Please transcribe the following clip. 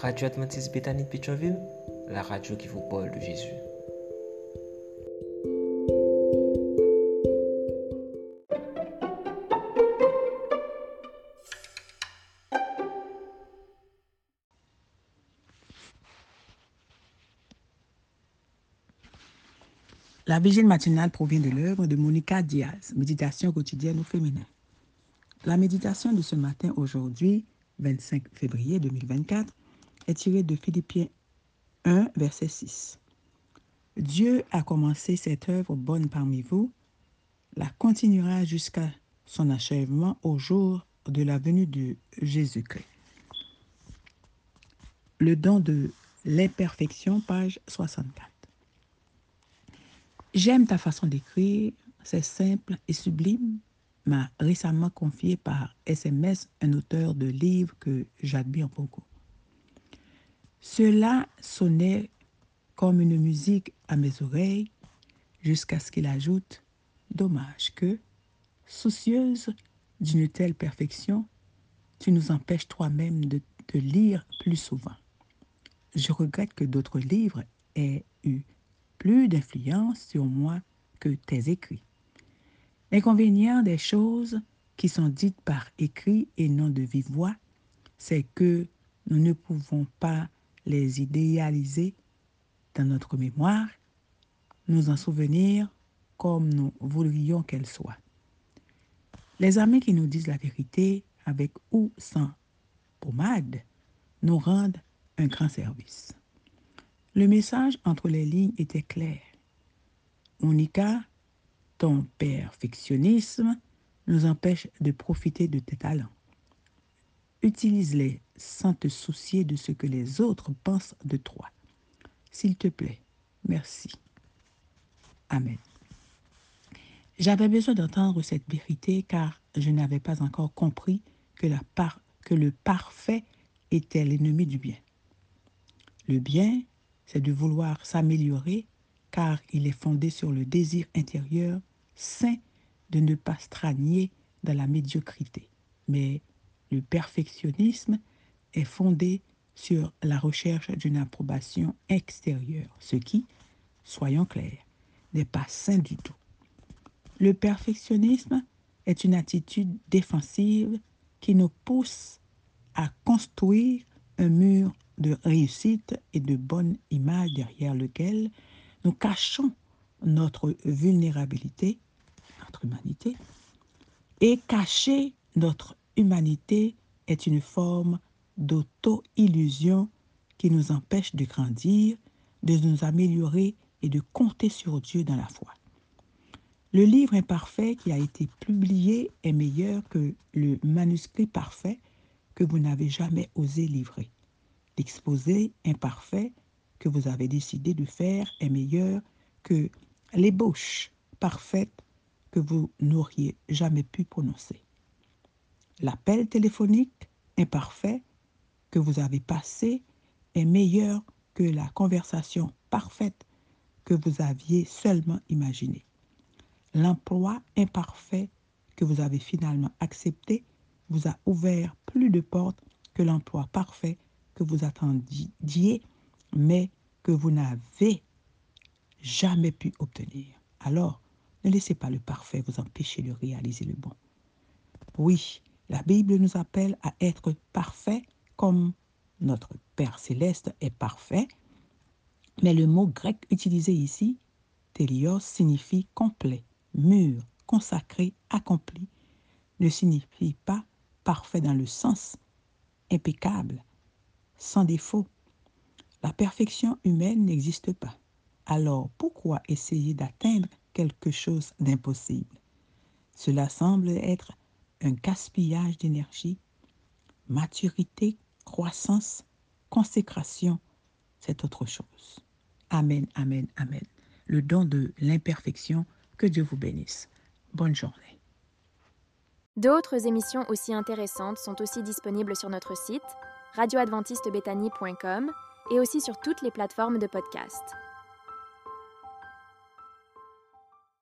Radio Adventiste Bethany de Pétionville, la radio qui vous parle de Jésus. La vigile matinale provient de l'œuvre de Monica Diaz, Méditation quotidienne au féminin. La méditation de ce matin, aujourd'hui, 25 février 2024, est tirée de Philippiens 1, verset 6. Dieu a commencé cette œuvre bonne parmi vous, la continuera jusqu'à son achèvement au jour de la venue de Jésus-Christ. Le don de l'imperfection, page 64. J'aime ta façon d'écrire, c'est simple et sublime, m'a récemment confié par SMS un auteur de livres que j'admire beaucoup. Cela sonnait comme une musique à mes oreilles jusqu'à ce qu'il ajoute Dommage que, soucieuse d'une telle perfection, tu nous empêches toi-même de te lire plus souvent. Je regrette que d'autres livres aient eu plus d'influence sur moi que tes écrits. L'inconvénient des choses qui sont dites par écrit et non de vive voix, c'est que nous ne pouvons pas les idéaliser dans notre mémoire, nous en souvenir comme nous voudrions qu'elles soient. Les amis qui nous disent la vérité, avec ou sans pommade, nous rendent un grand service. Le message entre les lignes était clair. Monica, ton perfectionnisme nous empêche de profiter de tes talents. Utilise-les sans te soucier de ce que les autres pensent de toi. S'il te plaît, merci. Amen. J'avais besoin d'entendre cette vérité car je n'avais pas encore compris que, la par que le parfait était l'ennemi du bien. Le bien, c'est de vouloir s'améliorer car il est fondé sur le désir intérieur sain de ne pas stranier dans la médiocrité. Mais le perfectionnisme est fondé sur la recherche d'une approbation extérieure, ce qui, soyons clairs, n'est pas sain du tout. Le perfectionnisme est une attitude défensive qui nous pousse à construire un mur de réussite et de bonne image derrière lequel nous cachons notre vulnérabilité, notre humanité, et cacher notre humanité est une forme d'auto-illusion qui nous empêche de grandir, de nous améliorer et de compter sur Dieu dans la foi. Le livre imparfait qui a été publié est meilleur que le manuscrit parfait que vous n'avez jamais osé livrer. L'exposé imparfait que vous avez décidé de faire est meilleur que l'ébauche parfaite que vous n'auriez jamais pu prononcer. L'appel téléphonique imparfait que vous avez passé est meilleur que la conversation parfaite que vous aviez seulement imaginée. L'emploi imparfait que vous avez finalement accepté vous a ouvert plus de portes que l'emploi parfait que vous attendiez, mais que vous n'avez jamais pu obtenir. Alors, ne laissez pas le parfait vous empêcher de réaliser le bon. Oui, la Bible nous appelle à être parfait comme notre Père céleste est parfait, mais le mot grec utilisé ici, télios, signifie complet, mûr, consacré, accompli, ne signifie pas parfait dans le sens impeccable, sans défaut. La perfection humaine n'existe pas. Alors pourquoi essayer d'atteindre quelque chose d'impossible? Cela semble être un gaspillage d'énergie. Maturité, croissance, consécration, c'est autre chose. Amen, amen, amen. Le don de l'imperfection, que Dieu vous bénisse. Bonne journée. D'autres émissions aussi intéressantes sont aussi disponibles sur notre site radioadventistebethany.com et aussi sur toutes les plateformes de podcast.